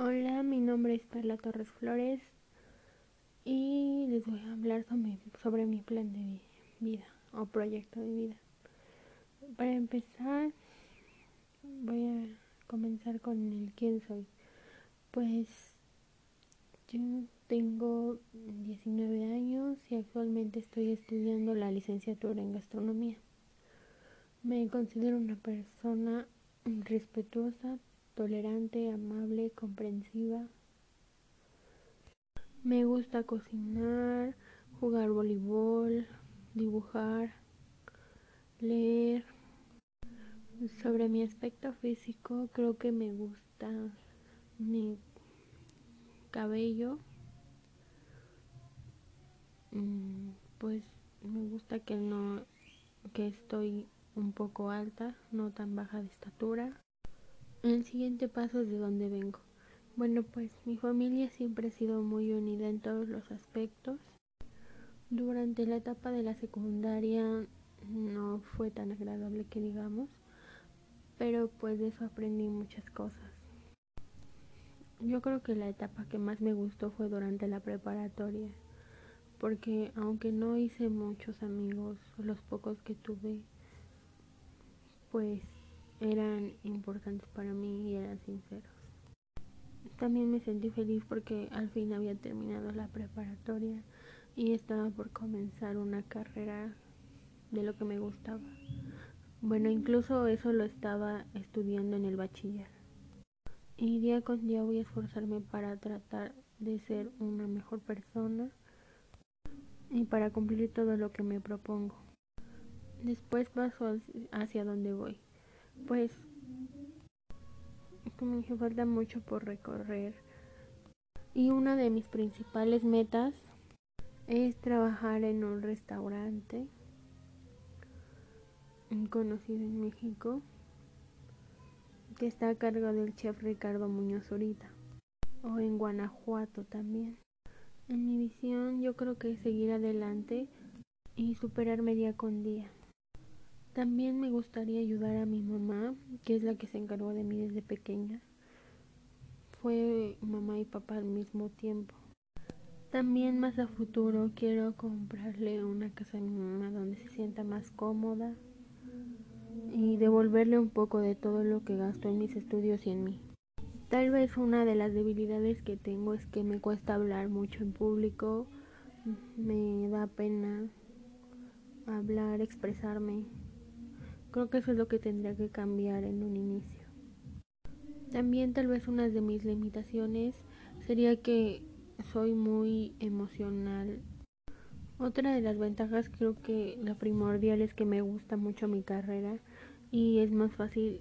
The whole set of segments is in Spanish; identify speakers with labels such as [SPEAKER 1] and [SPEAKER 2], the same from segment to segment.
[SPEAKER 1] Hola, mi nombre es Perla Torres Flores y les voy a hablar sobre, mi plan de vida o proyecto de vida. Para empezar, voy a comenzar con el quién soy. Pues yo tengo 19 años y actualmente estoy estudiando la licenciatura en gastronomía. Me considero una persona respetuosa, tolerante, amable, comprensiva. Me gusta cocinar, jugar voleibol, dibujar, leer. Sobre mi aspecto físico, creo que me gusta mi cabello. Mm, pues me gusta que no que estoy un poco alta, no tan baja de estatura. El siguiente paso es de dónde vengo. Bueno, pues mi familia siempre ha sido muy unida en todos los aspectos. Durante la etapa de la secundaria no fue tan agradable que digamos, pero pues de eso aprendí muchas cosas. Yo creo que la etapa que más me gustó fue durante la preparatoria, porque aunque no hice muchos amigos, los pocos que tuve, pues eran importantes para mí y eran sinceros. También me sentí feliz porque al fin había terminado la preparatoria y estaba por comenzar una carrera de lo que me gustaba. Bueno, incluso eso lo estaba estudiando en el bachiller. Y día con día voy a esforzarme para tratar de ser una mejor persona y para cumplir todo lo que me propongo. Después paso hacia donde voy. Pues como que falta mucho por recorrer. Y una de mis principales metas es trabajar en un restaurante conocido en México que está a cargo del chef Ricardo Muñoz Zurita o en Guanajuato también. En mi visión yo creo que es seguir adelante y superarme día con día. También me gustaría ayudar a mi mamá, que es la que se encargó de mí desde pequeña. Fue mamá y papá al mismo tiempo. También más a futuro quiero comprarle una casa a mi mamá donde se sienta más cómoda y devolverle un poco de todo lo que gastó en mis estudios y en mí. Tal vez una de las debilidades que tengo es que me cuesta hablar mucho en público, me da pena hablar, expresarme. Creo que eso es lo que tendría que cambiar en un inicio. También tal vez una de mis limitaciones sería que soy muy emocional. Otra de las ventajas creo que la primordial es que me gusta mucho mi carrera y es más fácil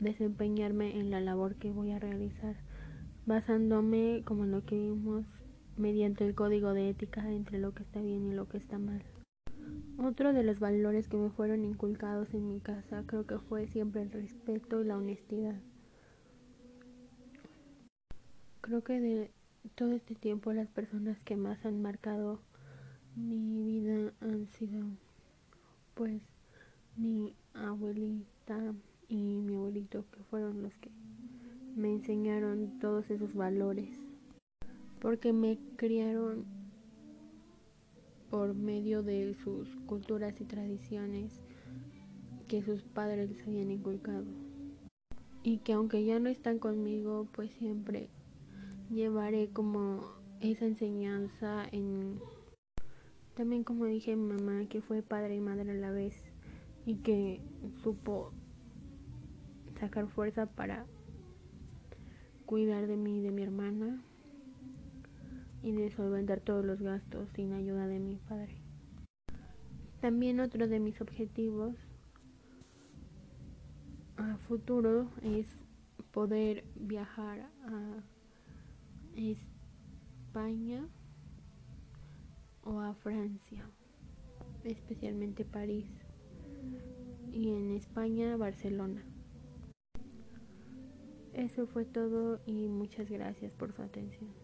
[SPEAKER 1] desempeñarme en la labor que voy a realizar, basándome, como en lo que vimos, mediante el código de ética entre lo que está bien y lo que está mal. Otro de los valores que me fueron inculcados en mi casa creo que fue siempre el respeto y la honestidad. Creo que de todo este tiempo las personas que más han marcado mi vida han sido pues mi abuelita y mi abuelito que fueron los que me enseñaron todos esos valores porque me criaron por medio de sus culturas y tradiciones que sus padres les habían inculcado. Y que aunque ya no están conmigo, pues siempre llevaré como esa enseñanza en... También como dije mi mamá, que fue padre y madre a la vez y que supo sacar fuerza para cuidar de mí y de mi hermana y de solventar todos los gastos sin ayuda de mi padre. También otro de mis objetivos a futuro es poder viajar a España o a Francia, especialmente París y en España Barcelona. Eso fue todo y muchas gracias por su atención.